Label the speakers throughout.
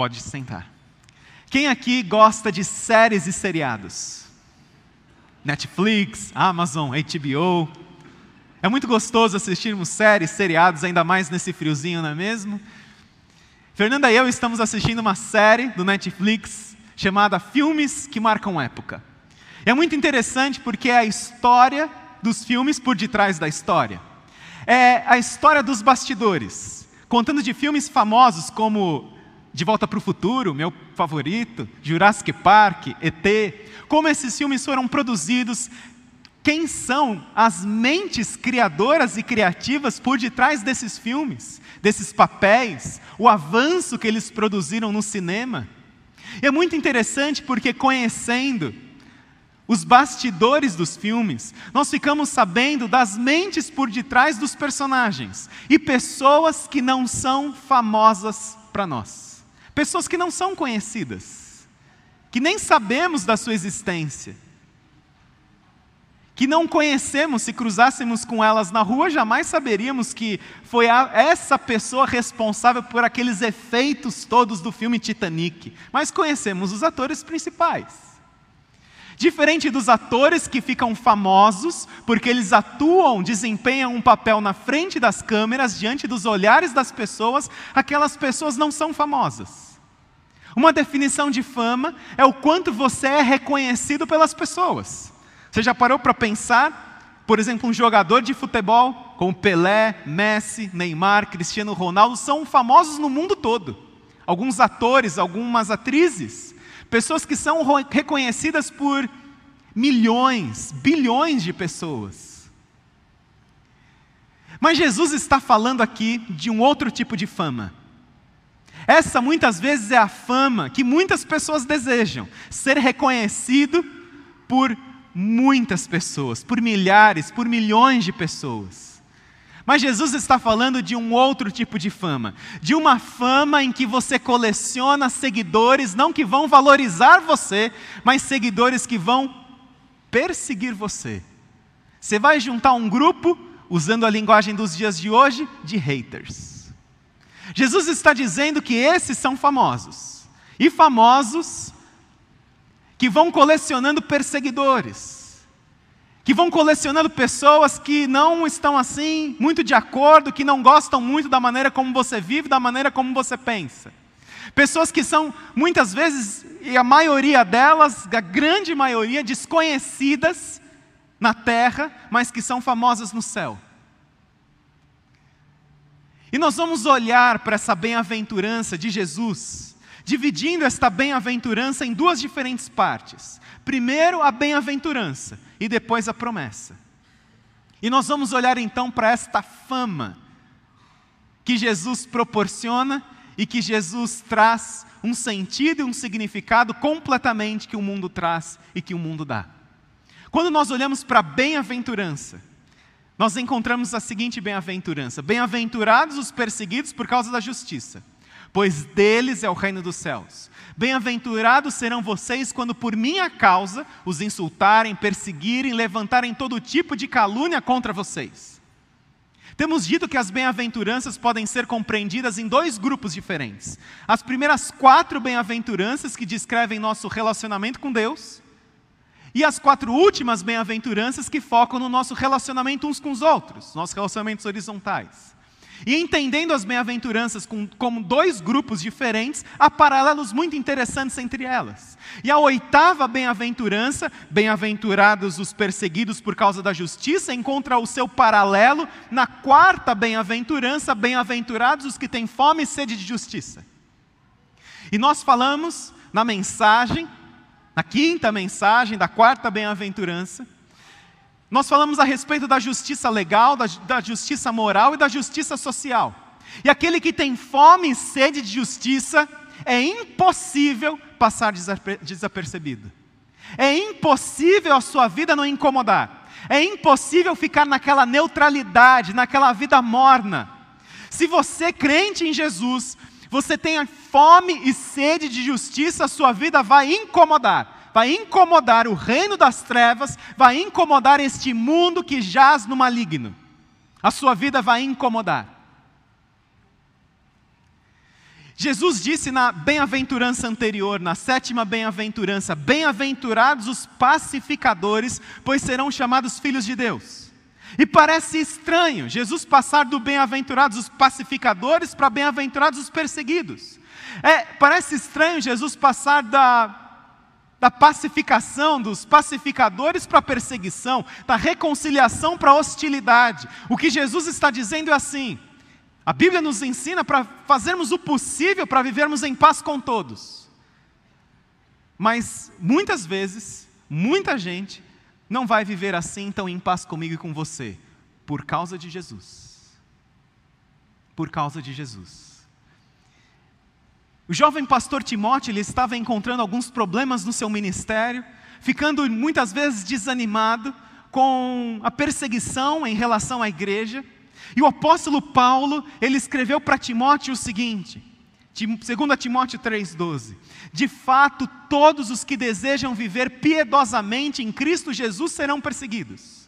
Speaker 1: Pode sentar. Quem aqui gosta de séries e seriados? Netflix, Amazon, HBO. É muito gostoso assistirmos séries, seriados, ainda mais nesse friozinho, não é mesmo? Fernanda e eu estamos assistindo uma série do Netflix chamada Filmes que Marcam Época. É muito interessante porque é a história dos filmes por detrás da história. É a história dos bastidores, contando de filmes famosos como De Volta para o Futuro, meu favorito, Jurassic Park, ET, como esses filmes foram produzidos, quem são as mentes criadoras e criativas por detrás desses filmes, desses papéis, o avanço que eles produziram no cinema. E é muito interessante porque, conhecendo os bastidores dos filmes, nós ficamos sabendo das mentes por detrás dos personagens e pessoas que não são famosas para nós, pessoas que não são conhecidas, que nem sabemos da sua existência que não conhecemos, se cruzássemos com elas na rua, jamais saberíamos que foi a, essa pessoa responsável por aqueles efeitos todos do filme Titanic. Mas conhecemos os atores principais. Diferente dos atores que ficam famosos porque eles atuam, desempenham um papel na frente das câmeras, diante dos olhares das pessoas, aquelas pessoas não são famosas. Uma definição de fama é o quanto você é reconhecido pelas pessoas. Você já parou para pensar, por exemplo, um jogador de futebol como Pelé, Messi, Neymar, Cristiano Ronaldo são famosos no mundo todo. Alguns atores, algumas atrizes, pessoas que são reconhecidas por milhões, bilhões de pessoas. Mas Jesus está falando aqui de um outro tipo de fama. Essa muitas vezes é a fama que muitas pessoas desejam, ser reconhecido por muitas pessoas, por milhares, por milhões de pessoas. Mas Jesus está falando de um outro tipo de fama, de uma fama em que você coleciona seguidores, não que vão valorizar você, mas seguidores que vão perseguir você. Você vai juntar um grupo, usando a linguagem dos dias de hoje, de haters. Jesus está dizendo que esses são famosos. E famosos que vão colecionando perseguidores, que vão colecionando pessoas que não estão assim, muito de acordo, que não gostam muito da maneira como você vive, da maneira como você pensa. Pessoas que são, muitas vezes, e a maioria delas, a grande maioria, desconhecidas na terra, mas que são famosas no céu. E nós vamos olhar para essa bem-aventurança de Jesus dividindo esta bem-aventurança em duas diferentes partes. Primeiro, a bem-aventurança e depois a promessa. E nós vamos olhar então para esta fama que Jesus proporciona e que Jesus traz um sentido e um significado completamente que o mundo traz e que o mundo dá. Quando nós olhamos para a bem-aventurança, nós encontramos a seguinte bem-aventurança: Bem-aventurados os perseguidos por causa da justiça pois deles é o reino dos céus. Bem-aventurados serão vocês quando por minha causa os insultarem, perseguirem, levantarem todo tipo de calúnia contra vocês. Temos dito que as bem-aventuranças podem ser compreendidas em dois grupos diferentes. As primeiras quatro bem-aventuranças que descrevem nosso relacionamento com Deus, e as quatro últimas bem-aventuranças que focam no nosso relacionamento uns com os outros, nossos relacionamentos horizontais. E entendendo as bem-aventuranças como dois grupos diferentes, há paralelos muito interessantes entre elas. E a oitava bem-aventurança, bem-aventurados os perseguidos por causa da justiça, encontra o seu paralelo na quarta bem-aventurança, bem-aventurados os que têm fome e sede de justiça. E nós falamos na mensagem, na quinta mensagem da quarta bem-aventurança, nós falamos a respeito da justiça legal, da, da, justiça moral e da justiça social. E aquele que tem fome e sede de justiça, é impossível passar desapercebido. É impossível a sua vida não incomodar. É impossível ficar naquela neutralidade, naquela vida morna. Se você crente em Jesus, você tem fome e sede de justiça, a sua vida vai incomodar vai incomodar o reino das trevas, vai incomodar este mundo que jaz no maligno. A sua vida vai incomodar. Jesus disse na bem-aventurança anterior, na sétima bem-aventurança: Bem-aventurados os pacificadores, pois serão chamados filhos de Deus. E parece estranho Jesus passar do bem-aventurados os pacificadores para bem-aventurados os perseguidos. É, parece estranho Jesus passar da, da pacificação dos pacificadores para a perseguição, da reconciliação para a hostilidade. O que Jesus está dizendo é assim: a Bíblia nos ensina para fazermos o possível para vivermos em paz com todos. Mas muitas vezes, muita gente não vai viver assim tão em paz comigo e com você, por causa de Jesus. Por causa de Jesus. O jovem pastor Timóteo ele estava encontrando alguns problemas no seu ministério, ficando muitas vezes desanimado com a perseguição em relação à igreja. E o apóstolo Paulo, ele escreveu para Timóteo o seguinte, 2 Timóteo 3,12: De fato, todos os que desejam viver piedosamente em Cristo Jesus serão perseguidos.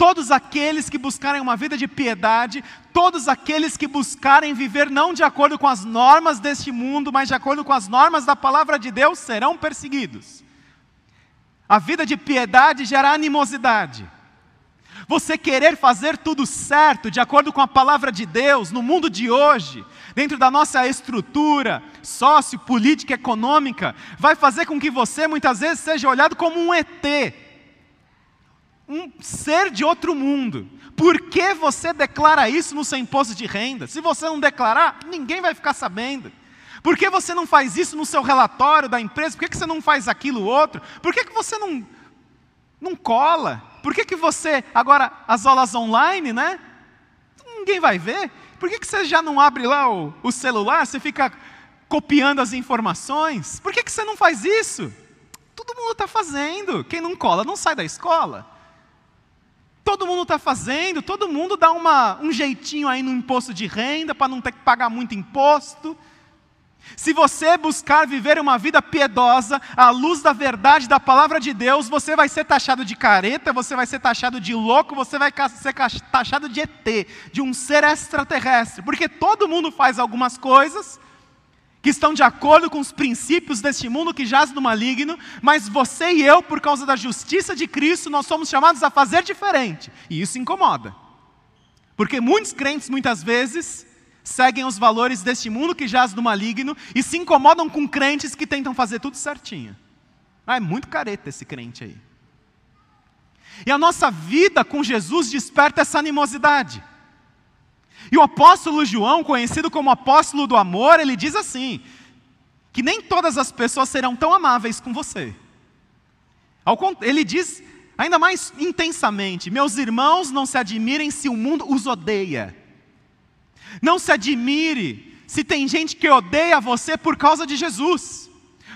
Speaker 1: Todos aqueles que buscarem uma vida de piedade, todos aqueles que buscarem viver não de acordo com as normas deste mundo, mas de acordo com as normas da palavra de Deus, serão perseguidos. A vida de piedade gera animosidade você querer fazer tudo certo, de acordo com a palavra de Deus, no mundo de hoje, dentro da nossa estrutura sociopolítica econômica, vai fazer com que você muitas vezes seja olhado como um ET, um ser de outro mundo. Por que você declara isso no seu imposto de renda? Se você não declarar, ninguém vai ficar sabendo. Por que você não faz isso no seu relatório da empresa? Por que você não faz aquilo outro? Por que você não, não cola? Por que, que você, agora, as aulas online, né? Ninguém vai ver. Por que, que você já não abre lá o, o celular? Você fica copiando as informações? Por que, que você não faz isso? Todo mundo está fazendo. Quem não cola não sai da escola. Todo mundo está fazendo, todo mundo dá uma, um jeitinho aí no imposto de renda para não ter que pagar muito imposto. Se você buscar viver uma vida piedosa, à luz da verdade da palavra de Deus, você vai ser taxado de careta, você vai ser taxado de louco, você vai ser taxado de ET, de um ser extraterrestre, porque todo mundo faz algumas coisas que estão de acordo com os princípios deste mundo que jaz no maligno, mas você e eu, por causa da justiça de Cristo, nós somos chamados a fazer diferente, e isso incomoda. Porque muitos crentes, muitas vezes, seguem os valores deste mundo que jaz do maligno e se incomodam com crentes que tentam fazer tudo certinho. Ah, é muito careta esse crente aí. E a nossa vida com Jesus desperta essa animosidade. E o apóstolo João, conhecido como apóstolo do amor, ele diz assim: que nem todas as pessoas serão tão amáveis com você. Ele diz ainda mais intensamente: meus irmãos, não se admirem se o mundo os odeia. Não se admire se tem gente que odeia você por causa de Jesus.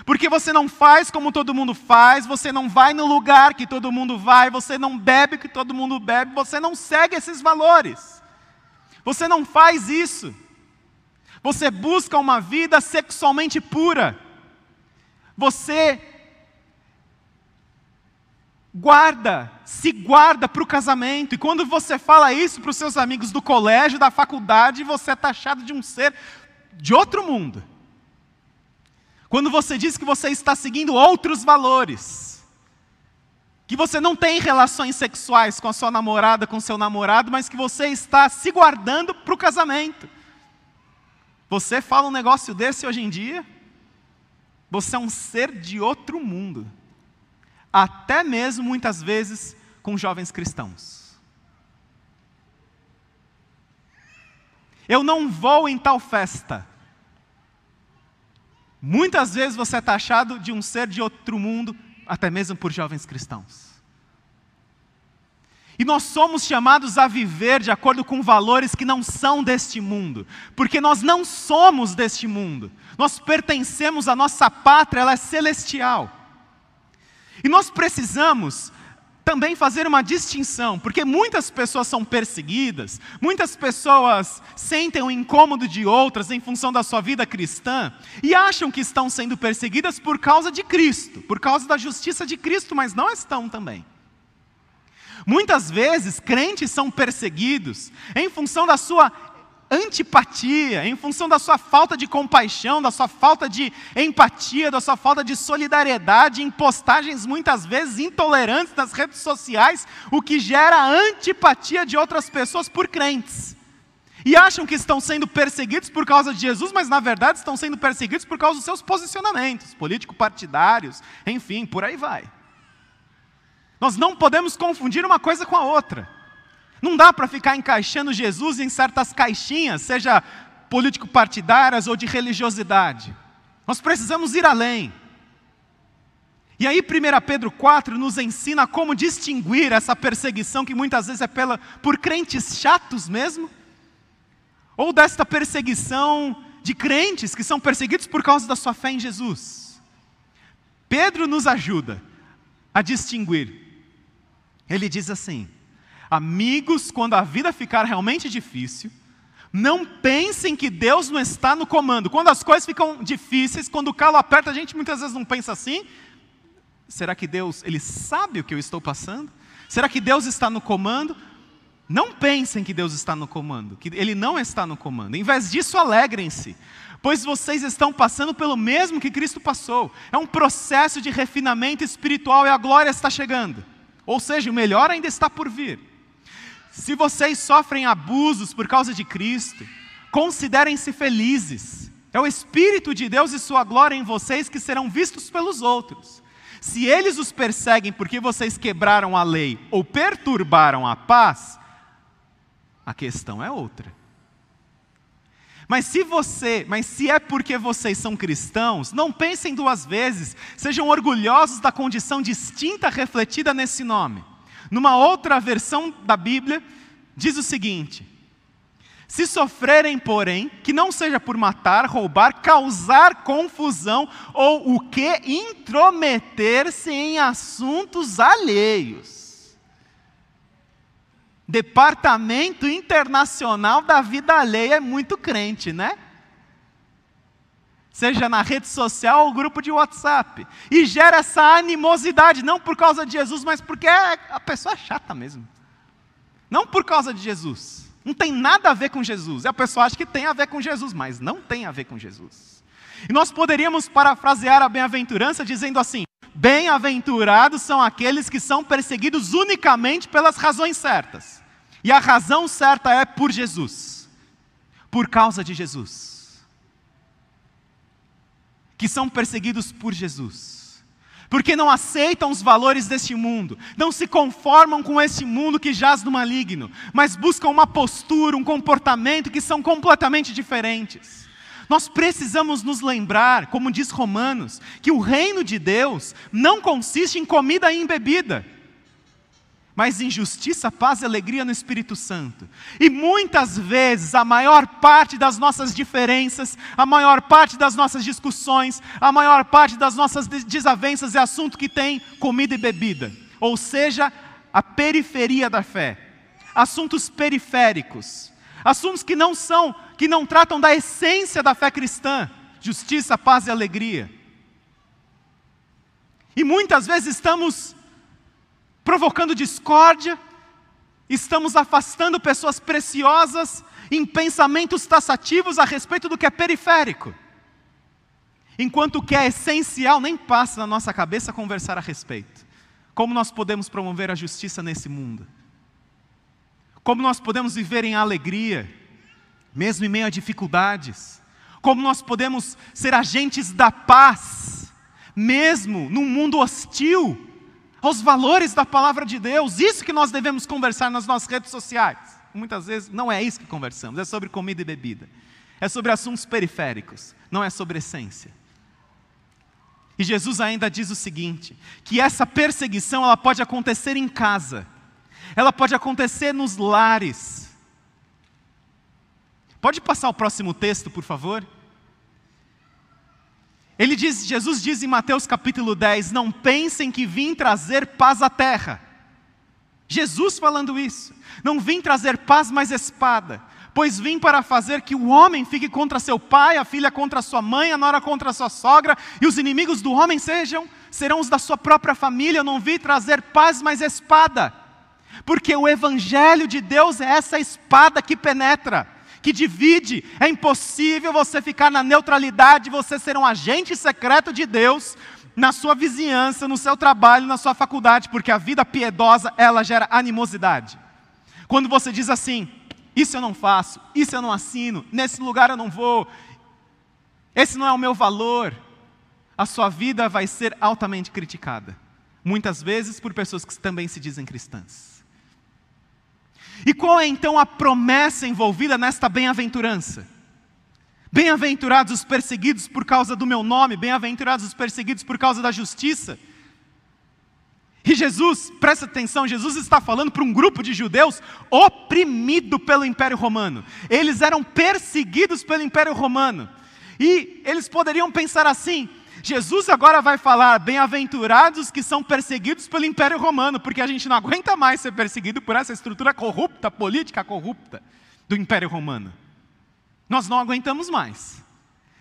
Speaker 1: Porque você não faz como todo mundo faz, você não vai no lugar que todo mundo vai, você não bebe o que todo mundo bebe, você não segue esses valores. Você não faz isso. Você busca uma vida sexualmente pura. Você guarda, se guarda para o casamento. E quando você fala isso para os seus amigos do colégio, da faculdade, você é taxado de um ser de outro mundo. Quando você diz que você está seguindo outros valores, que você não tem relações sexuais com a sua namorada, com seu namorado, mas que você está se guardando para o casamento. Você fala um negócio desse hoje em dia? Você é um ser de outro mundo até mesmo muitas vezes com jovens cristãos. Eu não vou em tal festa. Muitas vezes você é taxado de um ser de outro mundo, até mesmo por jovens cristãos. E nós somos chamados a viver de acordo com valores que não são deste mundo, porque nós não somos deste mundo, nós pertencemos à nossa pátria, ela é celestial. E nós precisamos também fazer uma distinção, porque muitas pessoas são perseguidas, muitas pessoas sentem o incômodo de outras em função da sua vida cristã e acham que estão sendo perseguidas por causa de Cristo, por causa da justiça de Cristo, mas não estão também. Muitas vezes crentes são perseguidos em função da sua antipatia, em função da sua falta de compaixão, da sua falta de empatia, da sua falta de solidariedade, em postagens muitas vezes intolerantes nas redes sociais, o que gera antipatia de outras pessoas por crentes. E acham que estão sendo perseguidos por causa de Jesus, mas na verdade estão sendo perseguidos por causa dos seus posicionamentos político-partidários, enfim, por aí vai. Nós não podemos confundir uma coisa com a outra. Não dá para ficar encaixando Jesus em certas caixinhas, seja político-partidárias ou de religiosidade. Nós precisamos ir além. E aí, 1 Pedro 4 nos ensina como distinguir essa perseguição que muitas vezes é pela, por crentes chatos mesmo, ou desta perseguição de crentes que são perseguidos por causa da sua fé em Jesus. Pedro nos ajuda a distinguir. Ele diz assim: Amigos, quando a vida ficar realmente difícil, não pensem que Deus não está no comando. Quando as coisas ficam difíceis, quando o calo aperta, a gente muitas vezes não pensa assim. Será que Deus, ele sabe o que eu estou passando? Será que Deus está no comando? Não pensem que Deus está no comando, que Ele não está no comando. Em vez disso, alegrem-se, pois vocês estão passando pelo mesmo que Cristo passou. É um processo de refinamento espiritual e a glória está chegando. Ou seja, o melhor ainda está por vir. Se vocês sofrem abusos por causa de Cristo, considerem-se felizes. É o Espírito de Deus e Sua glória em vocês que serão vistos pelos outros. Se eles os perseguem porque vocês quebraram a lei ou perturbaram a paz, a questão é outra. Mas se você, mas se é porque vocês são cristãos, não pensem duas vezes, sejam orgulhosos da condição distinta refletida nesse nome. Numa outra versão da Bíblia, diz o seguinte: Se sofrerem, porém, que não seja por matar, roubar, causar confusão ou o que intrometer-se em assuntos alheios Departamento Internacional da Vida Alheia é muito crente, né? Seja na rede social ou grupo de WhatsApp. E gera essa animosidade, não por causa de Jesus, mas porque a pessoa é chata mesmo. Não por causa de Jesus. Não tem nada a ver com Jesus. A pessoa acha que tem a ver com Jesus, mas não tem a ver com Jesus. E nós poderíamos parafrasear a bem-aventurança dizendo assim: Bem-aventurados são aqueles que são perseguidos unicamente pelas razões certas. E a razão certa é por Jesus. Por causa de Jesus. Que são perseguidos por Jesus. Porque não aceitam os valores deste mundo, não se conformam com esse mundo que jaz no maligno, mas buscam uma postura, um comportamento que são completamente diferentes. Nós precisamos nos lembrar, como diz Romanos, que o reino de Deus não consiste em comida e em bebida, mas em justiça, paz e alegria no Espírito Santo. E muitas vezes a maior parte das nossas diferenças, a maior parte das nossas discussões, a maior parte das nossas desavenças é assunto que tem comida e bebida, ou seja, a periferia da fé, assuntos periféricos, assuntos que não são que não tratam da essência da fé cristã: justiça, paz e alegria. E muitas vezes estamos provocando discórdia, estamos afastando pessoas preciosas em pensamentos taxativos a respeito do que é periférico. Enquanto o que é essencial nem passa na nossa cabeça conversar a respeito. Como nós podemos promover a justiça nesse mundo? Como nós podemos viver em alegria? mesmo em meio a dificuldades. Como nós podemos ser agentes da paz, mesmo num mundo hostil aos valores da palavra de Deus. Isso que nós devemos conversar nas nossas redes sociais. Muitas vezes não é isso que conversamos, é sobre comida e bebida. É sobre assuntos periféricos, não é sobre essência. E Jesus ainda diz o seguinte: que essa perseguição ela pode acontecer em casa, ela pode acontecer nos lares, Pode passar o próximo texto, por favor? Ele diz, Jesus diz em Mateus capítulo 10: Não pensem que vim trazer paz à terra. Jesus falando isso. Não vim trazer paz, mas espada. Pois vim para fazer que o homem fique contra seu pai, a filha contra sua mãe, a nora contra sua sogra, e os inimigos do homem sejam, serão os da sua própria família. Eu não vim trazer paz, mas espada. Porque o evangelho de Deus é essa espada que penetra que divide. É impossível você ficar na neutralidade, você ser um agente secreto de Deus na sua vizinhança, no seu trabalho, na sua faculdade, porque a vida piedosa, ela gera animosidade. Quando você diz assim, isso eu não faço, isso eu não assino, nesse lugar eu não vou, esse não é o meu valor, a sua vida vai ser altamente criticada. Muitas vezes por pessoas que também se dizem cristãs. E qual é então a promessa envolvida nesta bem-aventurança? Bem-aventurados os perseguidos por causa do meu nome, bem-aventurados os perseguidos por causa da justiça. E Jesus, presta atenção, Jesus está falando para um grupo de judeus oprimido pelo Império Romano. Eles eram perseguidos pelo Império Romano. E eles poderiam pensar assim: Jesus agora vai falar, bem-aventurados que são perseguidos pelo Império Romano, porque a gente não aguenta mais ser perseguido por essa estrutura corrupta, política corrupta do Império Romano. Nós não aguentamos mais.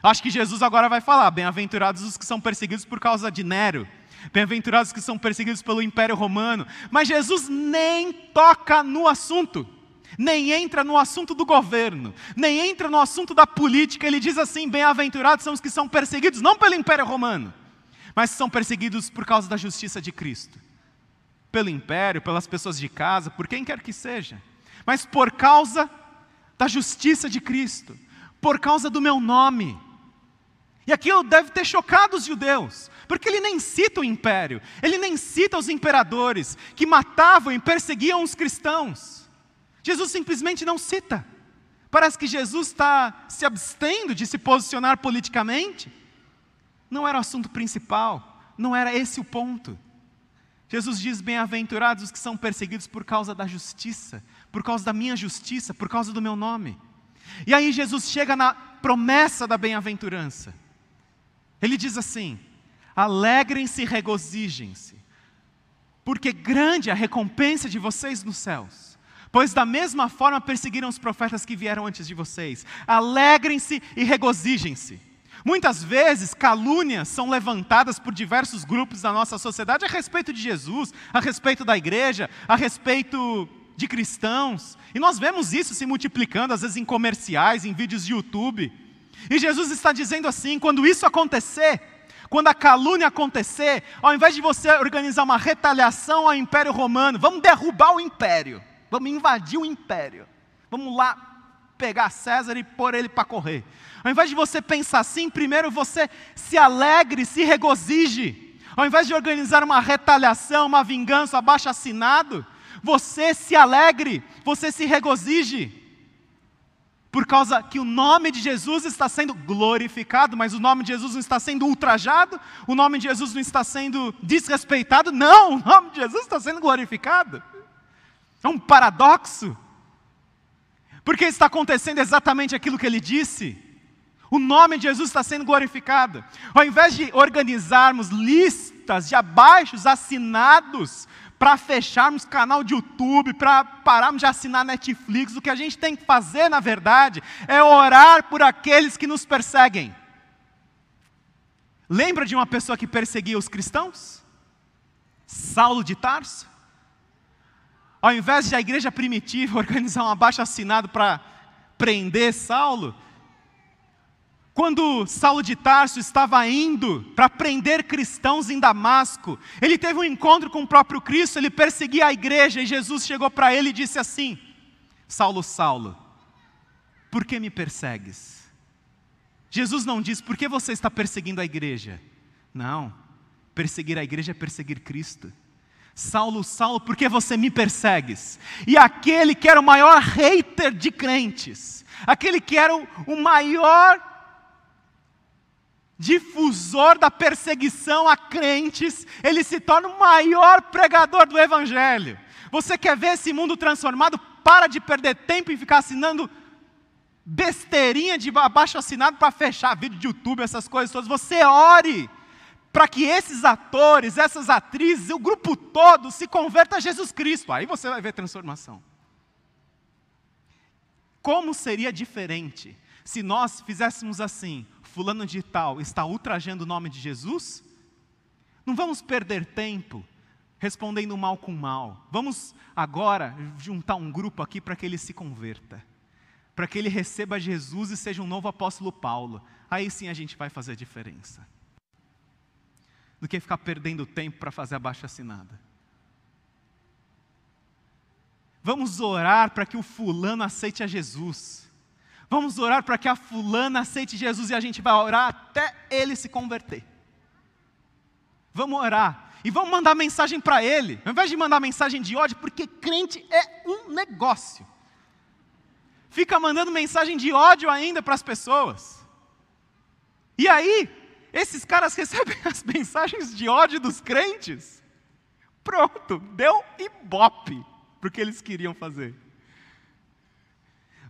Speaker 1: Acho que Jesus agora vai falar, bem-aventurados os que são perseguidos por causa de Nero, bem-aventurados que são perseguidos pelo Império Romano, mas Jesus nem toca no assunto nem entra no assunto do governo, nem entra no assunto da política. Ele diz assim: bem-aventurados são os que são perseguidos, não pelo Império Romano, mas são perseguidos por causa da justiça de Cristo. Pelo império, pelas pessoas de casa, por quem quer que seja, mas por causa da justiça de Cristo, por causa do meu nome. E aquilo deve ter chocado os judeus, porque ele nem cita o império, ele nem cita os imperadores que matavam e perseguiam os cristãos. Jesus simplesmente não cita. Parece que Jesus está se abstendo de se posicionar politicamente. Não era o assunto principal, não era esse o ponto. Jesus diz: Bem-aventurados os que são perseguidos por causa da justiça, por causa da minha justiça, por causa do meu nome. E aí Jesus chega na promessa da bem-aventurança. Ele diz assim: Alegrem-se e regozijem-se, porque grande é a recompensa de vocês nos céus pois da mesma forma perseguiram os profetas que vieram antes de vocês. Alegrem-se e regozijem-se. Muitas vezes, calúnias são levantadas por diversos grupos da nossa sociedade a respeito de Jesus, a respeito da igreja, a respeito de cristãos. E nós vemos isso se multiplicando, às vezes em comerciais, em vídeos de YouTube. E Jesus está dizendo assim: quando isso acontecer, quando a calúnia acontecer, ao invés de você organizar uma retaliação ao Império Romano, vamos derrubar o império. Vamos invadir o império. Vamos lá pegar César e pôr ele para correr. Ao invés de você pensar assim, primeiro você se alegre, se regozije. Ao invés de organizar uma retaliação, uma vingança, abaixo assinado, você se alegre, você se regozije. Por causa que o nome de Jesus está sendo glorificado, mas o nome de Jesus não está sendo ultrajado, o nome de Jesus não está sendo desrespeitado, não, o nome de Jesus está sendo glorificado. É um paradoxo. Porque está acontecendo exatamente aquilo que ele disse. O nome de Jesus está sendo glorificado. Ao invés de organizarmos listas de abaixos assinados para fecharmos canal de YouTube, para pararmos de assinar Netflix, o que a gente tem que fazer, na verdade, é orar por aqueles que nos perseguem. Lembra de uma pessoa que perseguia os cristãos? Saulo de Tarso? Ao invés de a igreja primitiva organizar um abaixo assinado para prender Saulo, quando Saulo de Tarso estava indo para prender cristãos em Damasco, ele teve um encontro com o próprio Cristo, ele perseguia a igreja e Jesus chegou para ele e disse assim: Saulo, Saulo, por que me persegues? Jesus não diz, por que você está perseguindo a igreja? Não, perseguir a igreja é perseguir Cristo. Saulo, Saulo, por que você me persegues? E aquele que era o maior hater de crentes, aquele que era o, maior difusor da perseguição a crentes, ele se torna o maior pregador do Evangelho. Você quer ver esse mundo transformado? Para de perder tempo em ficar assinando besteirinha de abaixo assinado para fechar vídeo de YouTube, essas coisas todas. Você ore para que esses atores, essas atrizes, o grupo todo se converta a Jesus Cristo. Aí você vai ver transformação. Como seria diferente se nós fizéssemos assim: Fulano de Tal está ultrajando o nome de Jesus? Não vamos perder tempo respondendo mal com mal. Vamos agora juntar um grupo aqui para que ele se converta. para que ele receba Jesus e seja um novo apóstolo Paulo. Aí sim a gente vai fazer diferença. Do que ficar perdendo tempo para fazer a baixa assinada. Vamos orar para que o fulano aceite a Jesus. Vamos orar para que a fulana aceite Jesus e a gente vai orar até ele se converter. Vamos orar. E vamos mandar mensagem para ele, ao invés de mandar mensagem de ódio, porque crente é um negócio. Fica mandando mensagem de ódio ainda para as pessoas. E aí, esses caras recebem as mensagens de ódio dos crentes. Pronto, deu ibope para o que eles queriam fazer.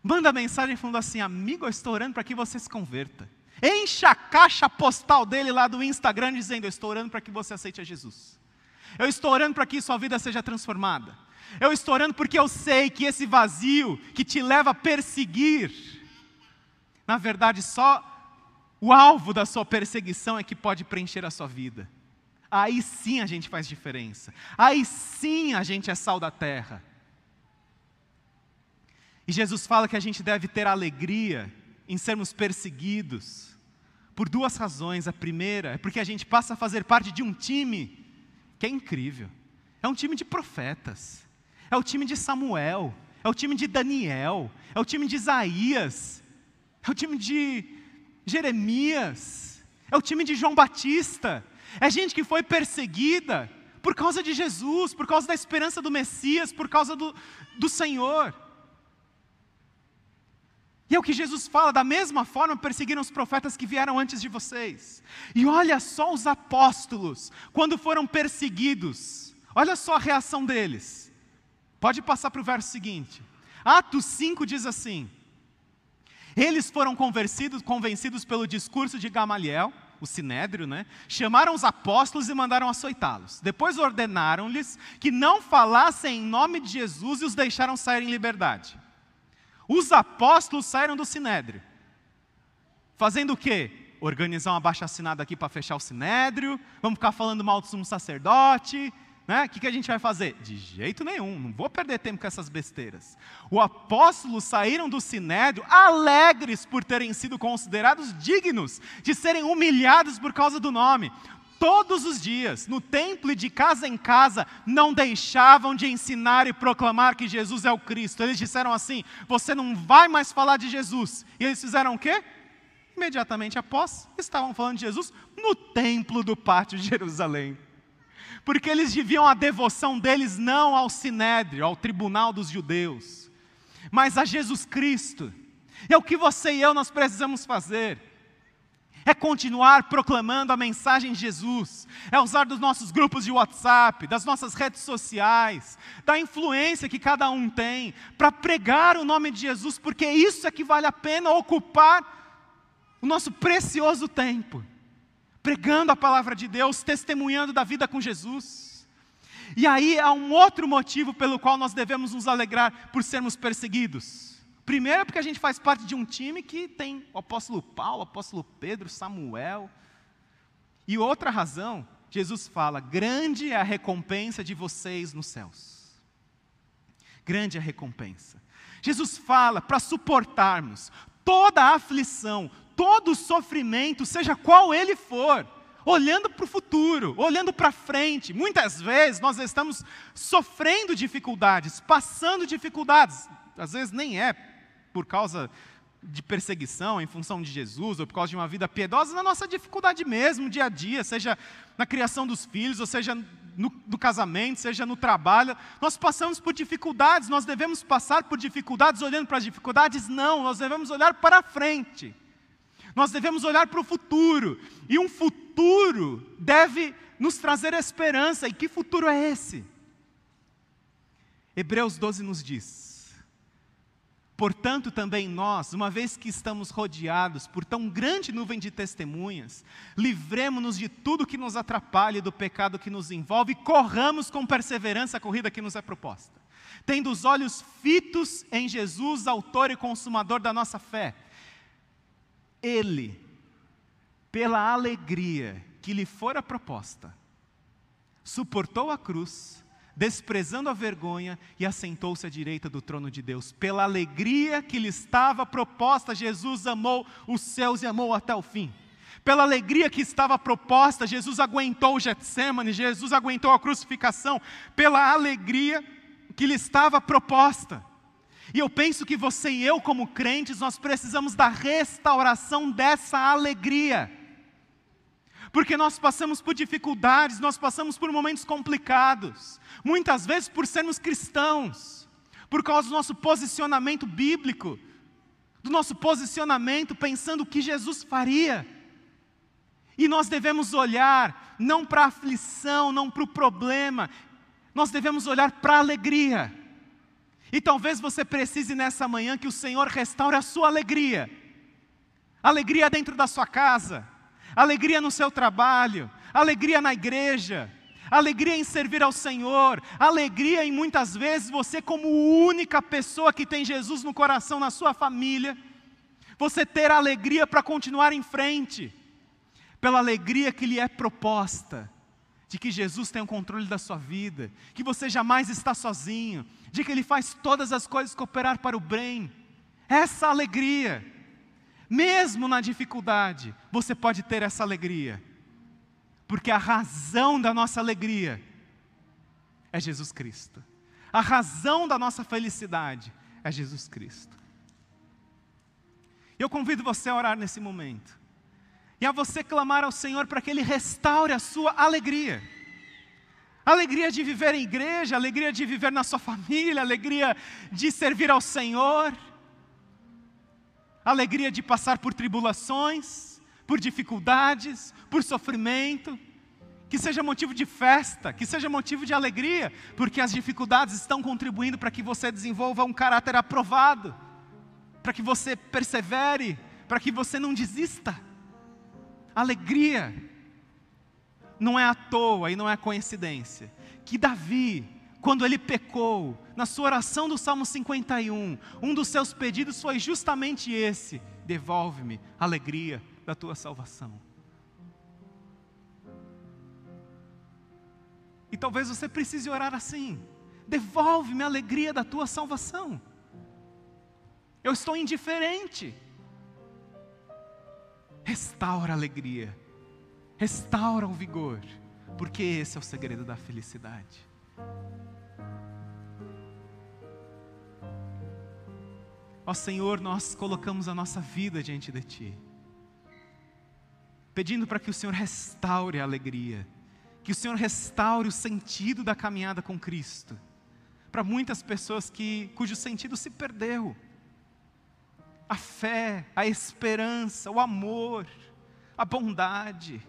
Speaker 1: Manda mensagem falando assim: amigo, eu estou orando para que você se converta. Encha a caixa postal dele lá do Instagram dizendo: Eu estou orando para que você aceite a Jesus. Eu estou orando para que sua vida seja transformada. Eu estou orando porque eu sei que esse vazio que te leva a perseguir, na verdade, só o alvo da sua perseguição é que pode preencher a sua vida. Aí sim a gente faz diferença. Aí sim a gente é sal da terra. E Jesus fala que a gente deve ter alegria em sermos perseguidos, por duas razões. A primeira é porque a gente passa a fazer parte de um time que é incrível. É um time de profetas, é o time de Samuel, é o time de Daniel, é o time de Isaías, é o time de Jeremias, é o time de João Batista, é gente que foi perseguida por causa de Jesus, por causa da esperança do Messias, por causa do, do Senhor. E é o que Jesus fala, da mesma forma perseguiram os profetas que vieram antes de vocês. E olha só os apóstolos, quando foram perseguidos, olha só a reação deles. Pode passar para o verso seguinte. Atos 5 diz assim: Eles foram convencidos, convencidos pelo discurso de Gamaliel, o sinédrio, né? Chamaram os apóstolos e mandaram açoitá-los. Depois ordenaram-lhes que não falassem em nome de Jesus e os deixaram sair em liberdade. Os apóstolos saíram do sinédrio. Fazendo o quê? Organizar uma baixa assinada aqui para fechar o sinédrio, vamos ficar falando mal do sumo sacerdote, né? O que, que a gente vai fazer? De jeito nenhum, não vou perder tempo com essas besteiras. Os apóstolos saíram do sinédrio alegres por terem sido considerados dignos de serem humilhados por causa do nome todos os dias, no templo e de casa em casa, não deixavam de ensinar e proclamar que Jesus é o Cristo. Eles disseram assim: você não vai mais falar de Jesus. E eles fizeram o quê? Imediatamente após, estavam falando de Jesus no templo do pátio de Jerusalém. Porque eles deviam a devoção deles não ao sinédrio, ao tribunal dos judeus, mas a Jesus Cristo. É o que você e eu nós precisamos fazer. É continuar proclamando a mensagem de Jesus, é usar dos nossos grupos de WhatsApp, das nossas redes sociais, da influência que cada um tem, para pregar o nome de Jesus, porque isso é que vale a pena ocupar o nosso precioso tempo, pregando a palavra de Deus, testemunhando da vida com Jesus. E aí há um outro motivo pelo qual nós devemos nos alegrar por sermos perseguidos. Primeiro é porque a gente faz parte de um time que tem o apóstolo Paulo, o apóstolo Pedro, Samuel. E outra razão, Jesus fala: grande é a recompensa de vocês nos céus. Grande é a recompensa. Jesus fala para suportarmos toda a aflição, todo sofrimento, seja qual ele for, olhando para o futuro, olhando para frente. Muitas vezes nós estamos sofrendo dificuldades, passando dificuldades, às vezes nem é por causa de perseguição em função de Jesus, ou por causa de uma vida piedosa, na nossa dificuldade mesmo, dia a dia, seja na criação dos filhos, ou seja no, no, casamento, seja no trabalho. Nós passamos por dificuldades, nós devemos passar por dificuldades olhando para as dificuldades? Não, nós devemos olhar para frente. Nós devemos olhar para o futuro, e um futuro deve nos trazer esperança. E que futuro é esse? Hebreus 12 nos diz: Portanto, também nós, uma vez que estamos rodeados por tão grande nuvem de testemunhas, livremos-nos de tudo que nos atrapalha e do pecado que nos envolve e corramos com perseverança a corrida que nos é proposta. Tendo os olhos fitos em Jesus, autor e consumador da nossa fé. Ele, pela alegria que lhe fora proposta, suportou a cruz, desprezando a vergonha, e assentou-se à direita do trono de Deus. Pela alegria que lhe estava proposta, Jesus amou os seus e amou até o fim. Pela alegria que estava proposta, Jesus aguentou o Getsemane, Jesus aguentou a crucificação, pela alegria que lhe estava proposta. E eu penso que você e eu, como crentes, nós precisamos da restauração dessa alegria. Porque nós passamos por dificuldades, nós passamos por momentos complicados, muitas vezes por sermos cristãos, por causa do nosso posicionamento bíblico, do nosso posicionamento pensando o que Jesus faria. E nós devemos olhar não para a aflição, não para o problema, nós devemos olhar para a alegria. E talvez você precise nessa manhã que o Senhor restaure a sua alegria. Alegria dentro da sua casa, alegria no seu trabalho, alegria na igreja, alegria em servir ao Senhor, alegria em muitas vezes você, como única pessoa que tem Jesus no coração na sua família, você ter alegria para continuar em frente, pela alegria que lhe é proposta, de que Jesus tem o controle da sua vida, que você jamais está sozinho, de que Ele faz todas as coisas cooperar para o bem. Essa alegria, mesmo na dificuldade, você pode ter essa alegria, porque a razão da nossa alegria é Jesus Cristo, a razão da nossa felicidade é Jesus Cristo. Eu convido você a orar nesse momento e a você clamar ao Senhor para que Ele restaure a sua alegria. Alegria de viver em igreja, alegria de viver na sua família, alegria de servir ao Senhor, alegria de passar por tribulações, por dificuldades, por sofrimento, que seja motivo de festa, que seja motivo de alegria, porque as dificuldades estão contribuindo para que você desenvolva um caráter aprovado, para que você persevere, para que você não desista. Alegria. Não é à toa e não é coincidência que Davi, quando ele pecou, na sua oração do Salmo 51, um dos seus pedidos foi justamente esse: devolve-me a alegria da tua salvação. E talvez você precise orar assim: devolve-me a alegria da tua salvação. Eu estou indiferente restaura a alegria, restaura o vigor, porque esse é o segredo da felicidade. Ó Senhor, nós colocamos a nossa vida diante de Ti, pedindo para que o Senhor restaure a alegria, que o Senhor restaure o sentido da caminhada com Cristo, para muitas pessoas que, cujo sentido se perdeu, a fé, a esperança, o amor, a bondade.